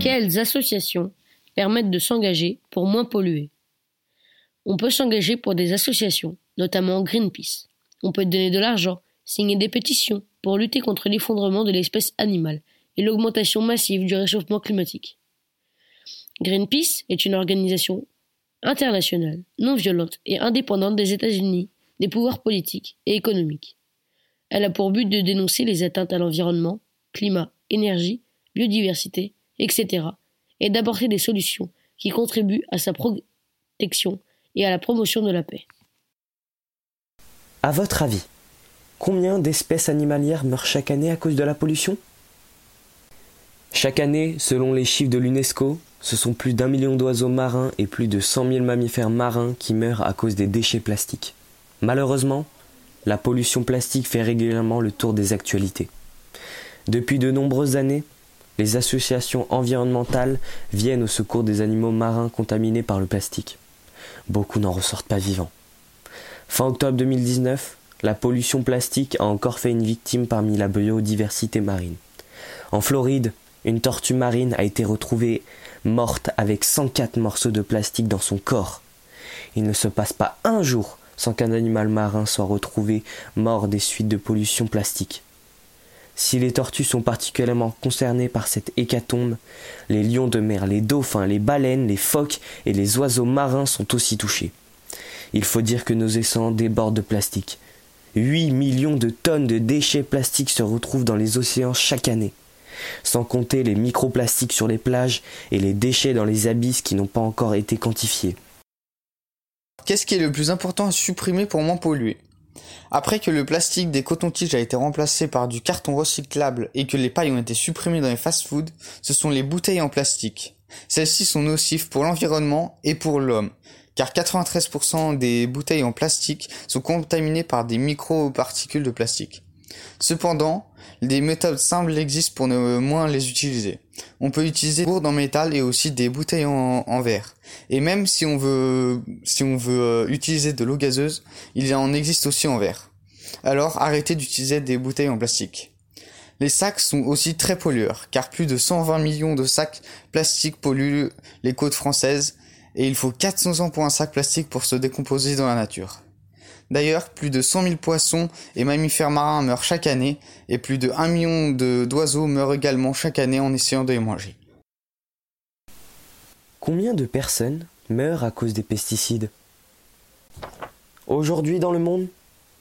Quelles associations permettent de s'engager pour moins polluer On peut s'engager pour des associations, notamment Greenpeace. On peut donner de l'argent, signer des pétitions pour lutter contre l'effondrement de l'espèce animale et l'augmentation massive du réchauffement climatique. Greenpeace est une organisation internationale, non violente et indépendante des États-Unis, des pouvoirs politiques et économiques. Elle a pour but de dénoncer les atteintes à l'environnement, climat, énergie, biodiversité, etc., et d'apporter des solutions qui contribuent à sa protection et à la promotion de la paix. À votre avis, combien d'espèces animalières meurent chaque année à cause de la pollution? Chaque année, selon les chiffres de l'UNESCO, ce sont plus d'un million d'oiseaux marins et plus de 100 000 mammifères marins qui meurent à cause des déchets plastiques. Malheureusement, la pollution plastique fait régulièrement le tour des actualités. Depuis de nombreuses années, les associations environnementales viennent au secours des animaux marins contaminés par le plastique. Beaucoup n'en ressortent pas vivants. Fin octobre 2019, la pollution plastique a encore fait une victime parmi la biodiversité marine. En Floride, une tortue marine a été retrouvée morte avec 104 morceaux de plastique dans son corps. Il ne se passe pas un jour sans qu'un animal marin soit retrouvé mort des suites de pollution plastique. Si les tortues sont particulièrement concernées par cette hécatombe, les lions de mer, les dauphins, les baleines, les phoques et les oiseaux marins sont aussi touchés. Il faut dire que nos océans débordent de plastique. 8 millions de tonnes de déchets plastiques se retrouvent dans les océans chaque année sans compter les microplastiques sur les plages et les déchets dans les abysses qui n'ont pas encore été quantifiés. Qu'est-ce qui est le plus important à supprimer pour moins polluer? Après que le plastique des cotons-tiges a été remplacé par du carton recyclable et que les pailles ont été supprimées dans les fast-foods, ce sont les bouteilles en plastique. Celles-ci sont nocives pour l'environnement et pour l'homme, car 93% des bouteilles en plastique sont contaminées par des microparticules de plastique. Cependant, des méthodes simples existent pour ne moins les utiliser. On peut utiliser des gourdes en métal et aussi des bouteilles en, verre. Et même si on veut, si on veut euh, utiliser de l'eau gazeuse, il en existe aussi en verre. Alors arrêtez d'utiliser des bouteilles en plastique. Les sacs sont aussi très pollueurs, car plus de 120 millions de sacs plastiques polluent les côtes françaises, et il faut 400 ans pour un sac plastique pour se décomposer dans la nature. D'ailleurs, plus de 100 000 poissons et mammifères marins meurent chaque année, et plus de 1 million d'oiseaux meurent également chaque année en essayant de les manger. Combien de personnes meurent à cause des pesticides? Aujourd'hui dans le monde,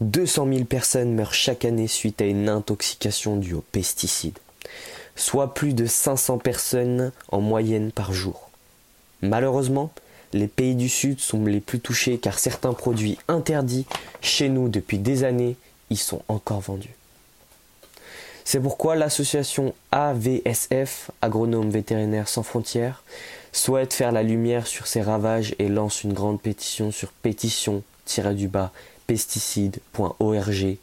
200 000 personnes meurent chaque année suite à une intoxication due aux pesticides, soit plus de 500 personnes en moyenne par jour. Malheureusement, les pays du Sud sont les plus touchés car certains produits interdits chez nous depuis des années y sont encore vendus. C'est pourquoi l'association AVSF, Agronome Vétérinaire Sans Frontières, souhaite faire la lumière sur ces ravages et lance une grande pétition sur pétition-du-bas pesticides.org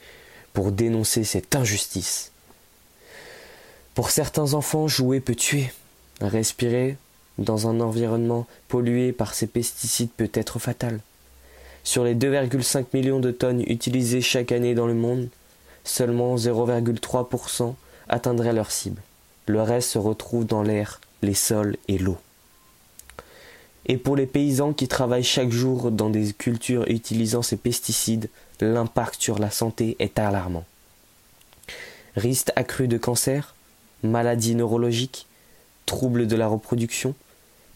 pour dénoncer cette injustice. Pour certains enfants, jouer peut tuer. Respirer dans un environnement pollué par ces pesticides peut être fatal. Sur les 2,5 millions de tonnes utilisées chaque année dans le monde, seulement 0,3% atteindraient leur cible. Le reste se retrouve dans l'air, les sols et l'eau. Et pour les paysans qui travaillent chaque jour dans des cultures utilisant ces pesticides, l'impact sur la santé est alarmant. Risque accru de cancer, maladies neurologiques, troubles de la reproduction,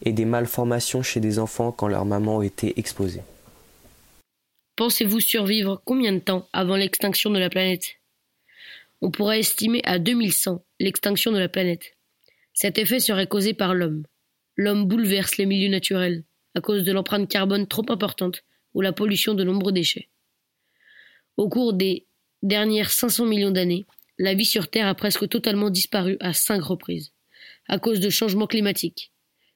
et des malformations chez des enfants quand leur maman a été exposée. Pensez-vous survivre combien de temps avant l'extinction de la planète? On pourrait estimer à 2100 l'extinction de la planète. Cet effet serait causé par l'homme. L'homme bouleverse les milieux naturels à cause de l'empreinte carbone trop importante ou la pollution de nombreux déchets. Au cours des dernières 500 millions d'années, la vie sur Terre a presque totalement disparu à cinq reprises, à cause de changements climatiques,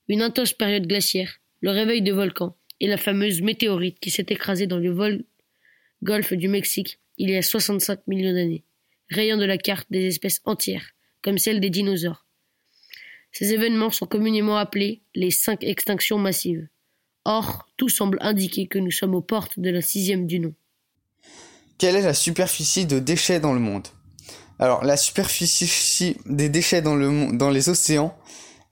une intense période glaciaire, le réveil de volcans et la fameuse météorite qui s'est écrasée dans le golfe du Mexique il y a 65 millions d'années, rayant de la carte des espèces entières, comme celle des dinosaures. Ces événements sont communément appelés les cinq extinctions massives. Or, tout semble indiquer que nous sommes aux portes de la sixième du nom. Quelle est la superficie de déchets dans le monde? Alors, la superficie des déchets dans, dans les océans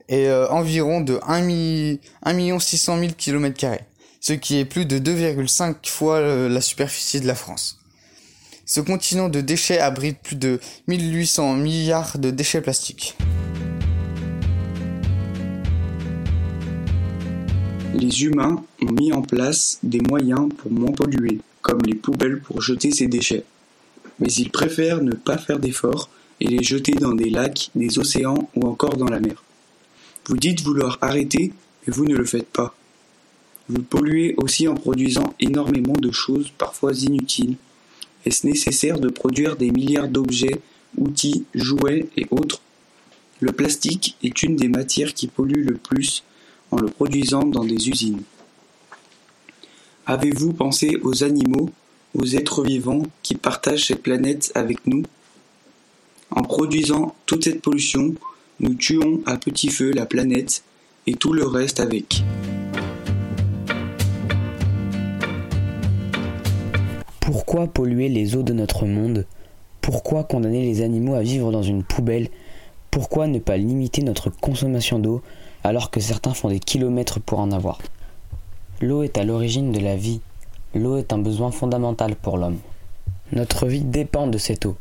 est euh, environ de 1, 600 000 km, ce qui est plus de 2,5 fois euh, la superficie de la France. Ce continent de déchets abrite plus de 1800 milliards de déchets plastiques. Les humains ont mis en place des moyens pour moins polluer, comme les poubelles pour jeter ces déchets. Mais ils préfèrent ne pas faire d'efforts et les jeter dans des lacs, des océans ou encore dans la mer. Vous dites vouloir arrêter, mais vous ne le faites pas. Vous polluez aussi en produisant énormément de choses parfois inutiles. Est-ce nécessaire de produire des milliards d'objets, outils, jouets et autres? Le plastique est une des matières qui pollue le plus en le produisant dans des usines. Avez-vous pensé aux animaux, aux êtres vivants qui partagent cette planète avec nous? En produisant toute cette pollution, nous tuons à petit feu la planète et tout le reste avec. Pourquoi polluer les eaux de notre monde? Pourquoi condamner les animaux à vivre dans une poubelle? Pourquoi ne pas limiter notre consommation d'eau alors que certains font des kilomètres pour en avoir? L'eau est à l'origine de la vie. L'eau est un besoin fondamental pour l'homme. Notre vie dépend de cette eau,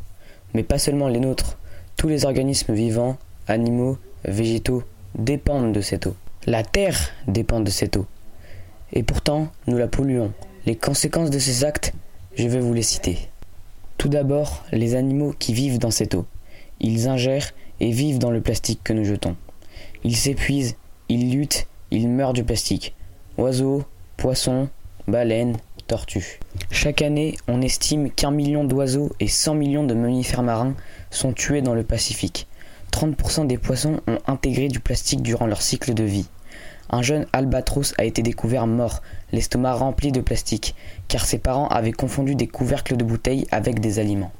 mais pas seulement les nôtres. Tous les organismes vivants animaux, végétaux dépendent de cette eau. La terre dépend de cette eau. Et pourtant, nous la polluons. Les conséquences de ces actes, je vais vous les citer. Tout d'abord, les animaux qui vivent dans cette eau. Ils ingèrent et vivent dans le plastique que nous jetons. Ils s'épuisent, ils luttent, ils meurent du plastique. Oiseaux, poissons, baleines, tortues. Chaque année, on estime qu'un million d'oiseaux et 100 millions de mammifères marins sont tués dans le Pacifique. 30% des poissons ont intégré du plastique durant leur cycle de vie. Un jeune albatros a été découvert mort, l'estomac rempli de plastique, car ses parents avaient confondu des couvercles de bouteilles avec des aliments.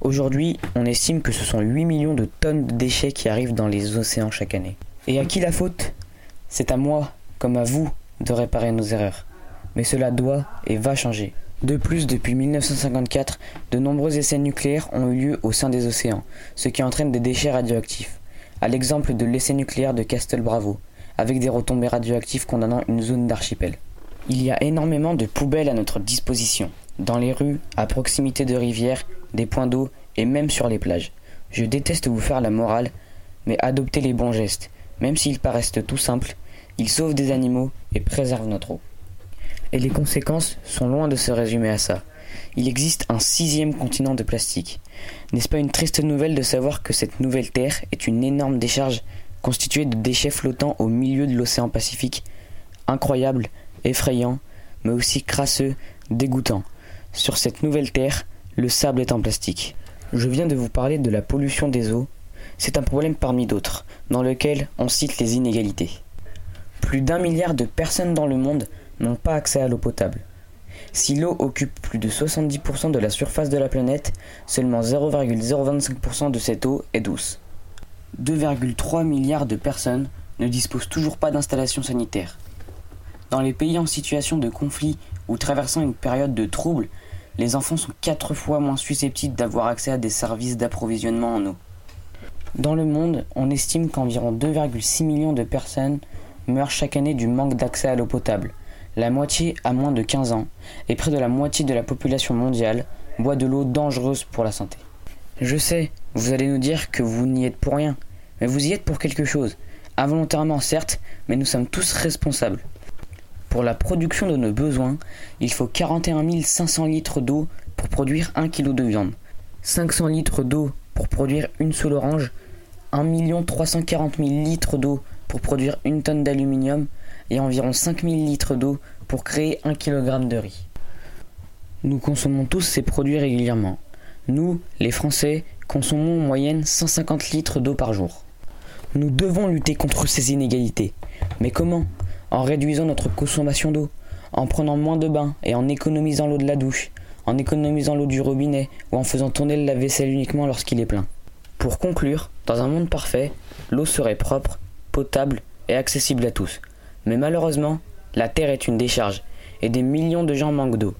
Aujourd'hui, on estime que ce sont 8 millions de tonnes de déchets qui arrivent dans les océans chaque année. Et à qui la faute? C'est à moi, comme à vous, de réparer nos erreurs. Mais cela doit et va changer. De plus, depuis 1954, de nombreux essais nucléaires ont eu lieu au sein des océans, ce qui entraîne des déchets radioactifs. À l'exemple de l'essai nucléaire de Castle Bravo, avec des retombées radioactives condamnant une zone d'archipel. Il y a énormément de poubelles à notre disposition, dans les rues, à proximité de rivières, des points d'eau et même sur les plages. Je déteste vous faire la morale, mais adoptez les bons gestes, même s'ils paraissent tout simples, ils sauvent des animaux et préservent notre eau. Et les conséquences sont loin de se résumer à ça. Il existe un sixième continent de plastique. N'est-ce pas une triste nouvelle de savoir que cette nouvelle Terre est une énorme décharge constituée de déchets flottants au milieu de l'océan Pacifique? Incroyable, effrayant, mais aussi crasseux, dégoûtant. Sur cette nouvelle Terre, le sable est en plastique. Je viens de vous parler de la pollution des eaux. C'est un problème parmi d'autres, dans lequel on cite les inégalités. Plus d'un milliard de personnes dans le monde n'ont pas accès à l'eau potable. Si l'eau occupe plus de 70% de la surface de la planète, seulement 0,025% de cette eau est douce. 2,3 milliards de personnes ne disposent toujours pas d'installation sanitaire. Dans les pays en situation de conflit ou traversant une période de trouble, les enfants sont 4 fois moins susceptibles d'avoir accès à des services d'approvisionnement en eau. Dans le monde, on estime qu'environ 2,6 millions de personnes meurent chaque année du manque d'accès à l'eau potable, la moitié a moins de 15 ans, et près de la moitié de la population mondiale boit de l'eau dangereuse pour la santé. Je sais, vous allez nous dire que vous n'y êtes pour rien, mais vous y êtes pour quelque chose. Involontairement certes, mais nous sommes tous responsables. Pour la production de nos besoins, il faut 41 500 litres d'eau pour produire 1 kg de viande, 500 litres d'eau pour produire une seule orange, 1 340 000 litres d'eau pour produire une tonne d'aluminium et environ 5000 litres d'eau pour créer 1 kg de riz. Nous consommons tous ces produits régulièrement. Nous, les Français, consommons en moyenne 150 litres d'eau par jour. Nous devons lutter contre ces inégalités. Mais comment? En réduisant notre consommation d'eau, en prenant moins de bains et en économisant l'eau de la douche, en économisant l'eau du robinet ou en faisant tourner le lave-vaisselle uniquement lorsqu'il est plein. Pour conclure, dans un monde parfait, l'eau serait propre, potable et accessible à tous. Mais malheureusement, la Terre est une décharge, et des millions de gens manquent d'eau.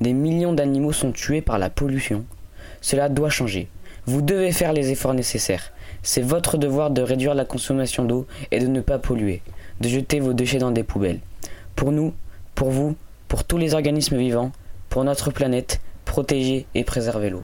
Des millions d'animaux sont tués par la pollution. Cela doit changer. Vous devez faire les efforts nécessaires. C'est votre devoir de réduire la consommation d'eau et de ne pas polluer, de jeter vos déchets dans des poubelles. Pour nous, pour vous, pour tous les organismes vivants, pour notre planète, protégez et préservez l'eau.